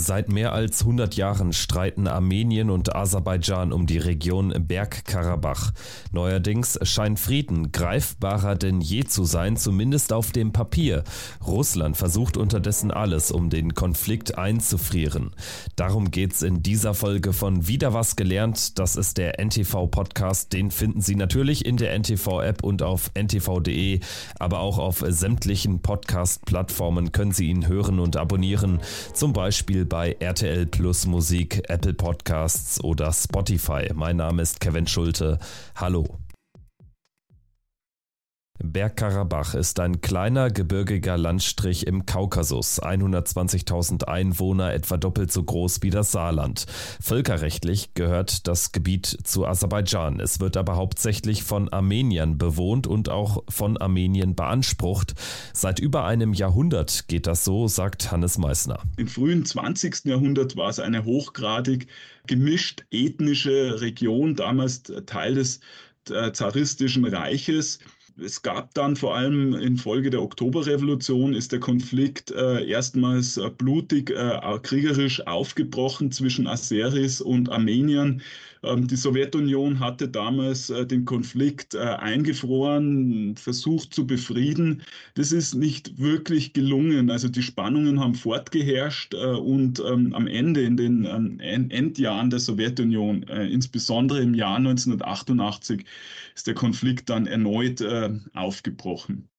Seit mehr als 100 Jahren streiten Armenien und Aserbaidschan um die Region Bergkarabach. Neuerdings scheint Frieden greifbarer denn je zu sein, zumindest auf dem Papier. Russland versucht unterdessen alles, um den Konflikt einzufrieren. Darum geht's in dieser Folge von Wieder was gelernt. Das ist der NTV-Podcast. Den finden Sie natürlich in der NTV-App und auf ntv.de, aber auch auf sämtlichen Podcast-Plattformen können Sie ihn hören und abonnieren. Zum Beispiel bei RTL Plus Musik, Apple Podcasts oder Spotify. Mein Name ist Kevin Schulte. Hallo. Bergkarabach ist ein kleiner gebirgiger Landstrich im Kaukasus, 120.000 Einwohner, etwa doppelt so groß wie das Saarland. Völkerrechtlich gehört das Gebiet zu Aserbaidschan. Es wird aber hauptsächlich von Armeniern bewohnt und auch von Armenien beansprucht. Seit über einem Jahrhundert geht das so, sagt Hannes Meissner. Im frühen 20. Jahrhundert war es eine hochgradig gemischt ethnische Region, damals Teil des äh, zaristischen Reiches es gab dann vor allem infolge der Oktoberrevolution ist der Konflikt äh, erstmals äh, blutig, äh, kriegerisch aufgebrochen zwischen Aseris und Armeniern. Ähm, die Sowjetunion hatte damals äh, den Konflikt äh, eingefroren, versucht zu befrieden. Das ist nicht wirklich gelungen. Also die Spannungen haben fortgeherrscht äh, und ähm, am Ende, in den ähm, Endjahren der Sowjetunion, insbesondere im Jahr 1988, ist der Konflikt dann erneut aufgebrochen.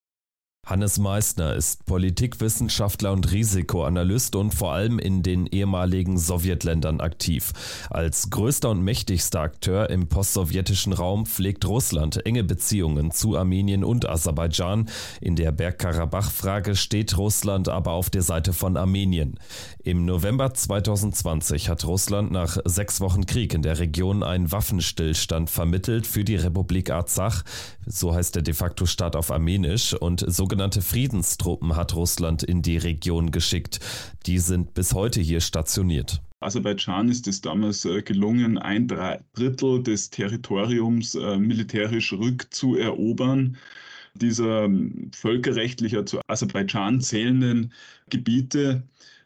Hannes Meissner ist Politikwissenschaftler und Risikoanalyst und vor allem in den ehemaligen Sowjetländern aktiv. Als größter und mächtigster Akteur im postsowjetischen Raum pflegt Russland enge Beziehungen zu Armenien und Aserbaidschan. In der Bergkarabach-Frage steht Russland aber auf der Seite von Armenien. Im November 2020 hat Russland nach sechs Wochen Krieg in der Region einen Waffenstillstand vermittelt für die Republik Arzach, so heißt der de facto Staat auf Armenisch, und sogenannte Friedenstruppen hat Russland in die Region geschickt. Die sind bis heute hier stationiert. Aserbaidschan ist es damals äh, gelungen, ein Drittel des Territoriums äh, militärisch rückzuerobern dieser ähm, völkerrechtlicher zu Aserbaidschan zählenden Gebiete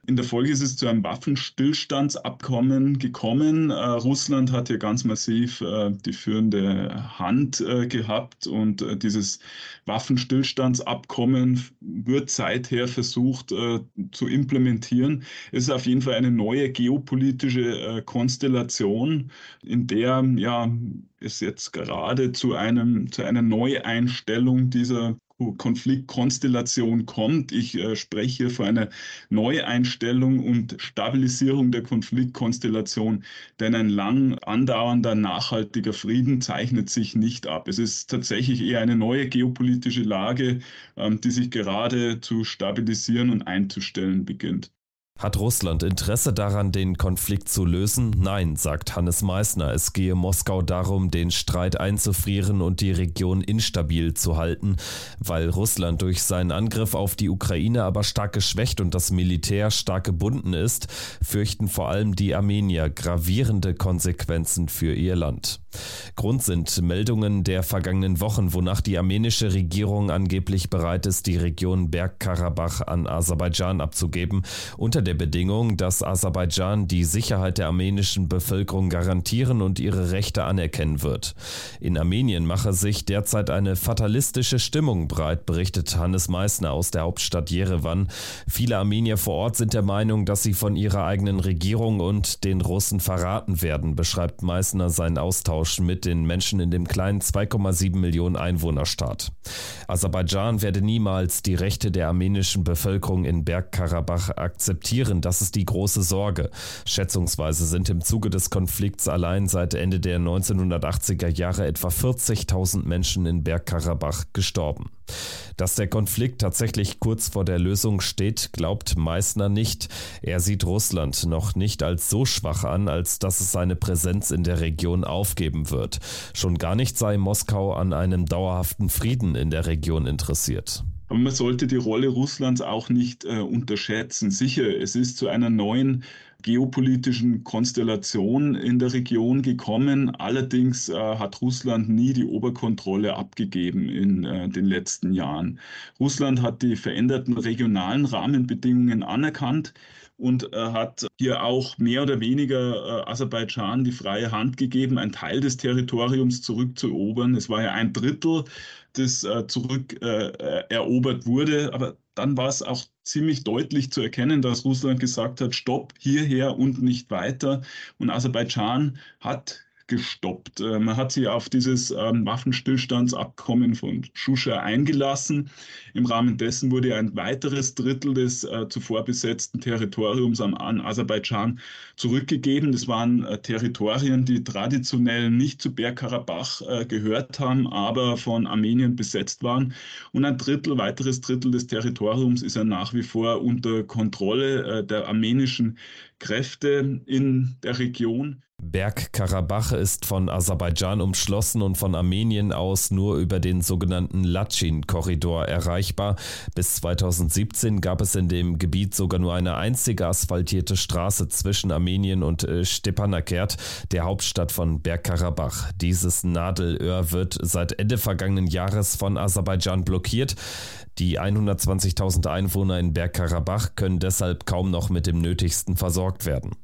in der Folge ist es zu einem Waffenstillstandsabkommen gekommen. Äh, Russland hat hier ganz massiv äh, die führende Hand äh, gehabt und äh, dieses Waffenstillstandsabkommen wird seither versucht äh, zu implementieren. Es ist auf jeden Fall eine neue geopolitische äh, Konstellation, in der ja es jetzt gerade zu einem zu einer Neueinstellung dieser Konfliktkonstellation kommt. Ich äh, spreche von einer Neueinstellung und Stabilisierung der Konfliktkonstellation, denn ein lang andauernder, nachhaltiger Frieden zeichnet sich nicht ab. Es ist tatsächlich eher eine neue geopolitische Lage, ähm, die sich gerade zu stabilisieren und einzustellen beginnt. Hat Russland Interesse daran, den Konflikt zu lösen? Nein, sagt Hannes Meissner. Es gehe Moskau darum, den Streit einzufrieren und die Region instabil zu halten. Weil Russland durch seinen Angriff auf die Ukraine aber stark geschwächt und das Militär stark gebunden ist, fürchten vor allem die Armenier gravierende Konsequenzen für ihr Land. Grund sind Meldungen der vergangenen Wochen, wonach die armenische Regierung angeblich bereit ist, die Region Bergkarabach an Aserbaidschan abzugeben, unter der Bedingung, dass Aserbaidschan die Sicherheit der armenischen Bevölkerung garantieren und ihre Rechte anerkennen wird. In Armenien mache sich derzeit eine fatalistische Stimmung breit, berichtet Hannes Meissner aus der Hauptstadt Jerewan. Viele Armenier vor Ort sind der Meinung, dass sie von ihrer eigenen Regierung und den Russen verraten werden, beschreibt Meissner seinen Austausch mit den Menschen in dem kleinen 2,7 Millionen Einwohnerstaat. Aserbaidschan werde niemals die Rechte der armenischen Bevölkerung in Bergkarabach akzeptieren akzeptieren, das ist die große Sorge. Schätzungsweise sind im Zuge des Konflikts allein seit Ende der 1980er Jahre etwa 40.000 Menschen in Bergkarabach gestorben. Dass der Konflikt tatsächlich kurz vor der Lösung steht, glaubt Meissner nicht. Er sieht Russland noch nicht als so schwach an, als dass es seine Präsenz in der Region aufgeben wird. Schon gar nicht sei Moskau an einem dauerhaften Frieden in der Region interessiert. Aber man sollte die Rolle Russlands auch nicht äh, unterschätzen. Sicher, es ist zu einer neuen geopolitischen Konstellation in der Region gekommen. Allerdings äh, hat Russland nie die Oberkontrolle abgegeben in äh, den letzten Jahren. Russland hat die veränderten regionalen Rahmenbedingungen anerkannt und äh, hat hier auch mehr oder weniger äh, Aserbaidschan die freie Hand gegeben, einen Teil des Territoriums zurückzuerobern. Es war ja ein Drittel, das äh, zurückerobert wurde, aber dann war es auch ziemlich deutlich zu erkennen, dass Russland gesagt hat, stopp, hierher und nicht weiter. Und Aserbaidschan hat gestoppt. Äh, man hat sich auf dieses ähm, Waffenstillstandsabkommen von Shusha eingelassen. Im Rahmen dessen wurde ein weiteres Drittel des äh, zuvor besetzten Territoriums an, Aserbaidschan zurückgegeben. Das waren äh, Territorien, die traditionell nicht zu Bergkarabach gehört haben, aber von Armenien besetzt waren. Und ein Drittel, weiteres Drittel des Territoriums ist ja nach wie vor unter Kontrolle der armenischen Kräfte in der Region. Bergkarabach ist von Aserbaidschan umschlossen und von Armenien aus nur über den sogenannten Latschin-Korridor erreichbar. Bis 2017 gab es in dem Gebiet sogar nur eine einzige asphaltierte Straße zwischen Armenien und äh, Stepanakert, der Hauptstadt von Bergkarabach. Dieses Nadelöhr wird seit Ende vergangenen Jahres von Aserbaidschan blockiert. Die 120.000 Einwohner in Bergkarabach können deshalb kaum noch mit dem Nötigsten versorgt werden.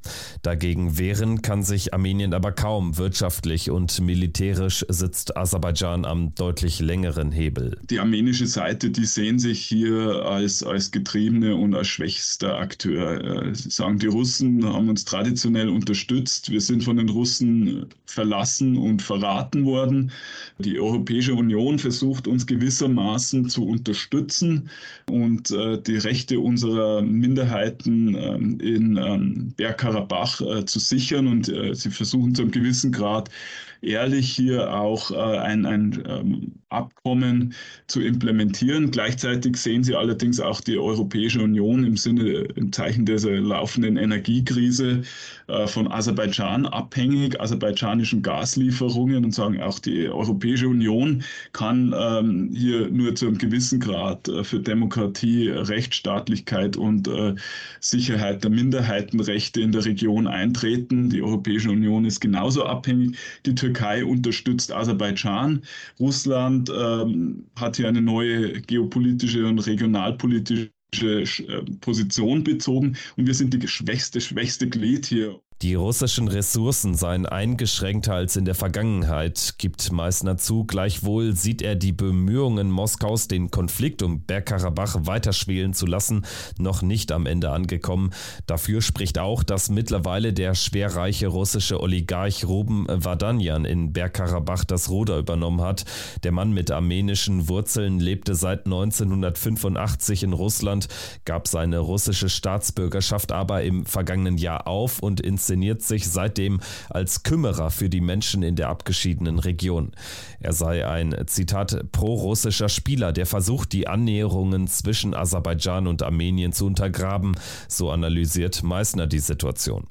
Dagegen wehren kann sich Armenien aber kaum. Wirtschaftlich und militärisch sitzt Aserbaidschan am deutlich längeren Hebel. Die armenische Seite, die sehen sich hier als, als getriebene und als schwächster Akteur. Äh, sie sagen, die Russen haben uns traditionell unterstützt. Wir sind von den Russen verlassen und verraten worden. Die Europäische Union versucht uns gewissermaßen zu unterstützen und äh, die Rechte unserer Minderheiten ähm, in ähm, Bergkarabach äh, zu sichern. Und äh, sie versuchen zu einem gewissen Grad ehrlich hier auch äh, ein, ein ähm, Abkommen zu implementieren. Gleichzeitig sehen sie allerdings auch die Europäische Union im Sinne, im Zeichen dieser laufenden Energiekrise äh, von Aserbaidschan abhängig, aserbaidschanischen Gaslieferungen und sagen, auch die Europäische Union kann ähm, hier nur zu einem gewissen Grad äh, für Demokratie, Rechtsstaatlichkeit und äh, Sicherheit der Minderheitenrechte in der Region eintreten. Die Europäische Union ist genauso abhängig. Die Türkei Türkei unterstützt Aserbaidschan. Russland ähm, hat hier eine neue geopolitische und regionalpolitische äh, Position bezogen und wir sind die schwächste, schwächste Glied hier. Die russischen Ressourcen seien eingeschränkter als in der Vergangenheit, gibt Meissner zu. Gleichwohl sieht er die Bemühungen Moskaus, den Konflikt um Bergkarabach weiterschwelen zu lassen, noch nicht am Ende angekommen. Dafür spricht auch, dass mittlerweile der schwerreiche russische Oligarch Ruben Vadanyan in Bergkarabach das Ruder übernommen hat. Der Mann mit armenischen Wurzeln lebte seit 1985 in Russland, gab seine russische Staatsbürgerschaft aber im vergangenen Jahr auf und ins inszeniert sich seitdem als Kümmerer für die Menschen in der abgeschiedenen Region. Er sei ein, Zitat, pro-russischer Spieler, der versucht, die Annäherungen zwischen Aserbaidschan und Armenien zu untergraben, so analysiert Meissner die Situation.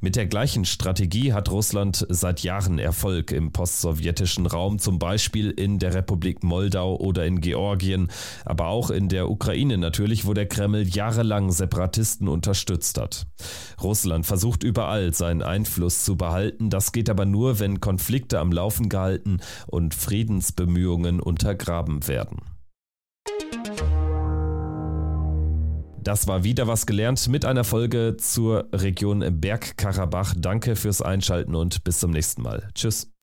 Mit der gleichen Strategie hat Russland seit Jahren Erfolg im postsowjetischen Raum, zum Beispiel in der Republik Moldau oder in Georgien, aber auch in der Ukraine natürlich, wo der Kreml jahrelang Separatisten unterstützt hat. Russland versucht überall seinen Einfluss zu behalten, das geht aber nur, wenn Konflikte am Laufen gehalten und Friedensbemühungen untergraben werden. Das war wieder was gelernt mit einer Folge zur Region Bergkarabach. Danke fürs Einschalten und bis zum nächsten Mal. Tschüss.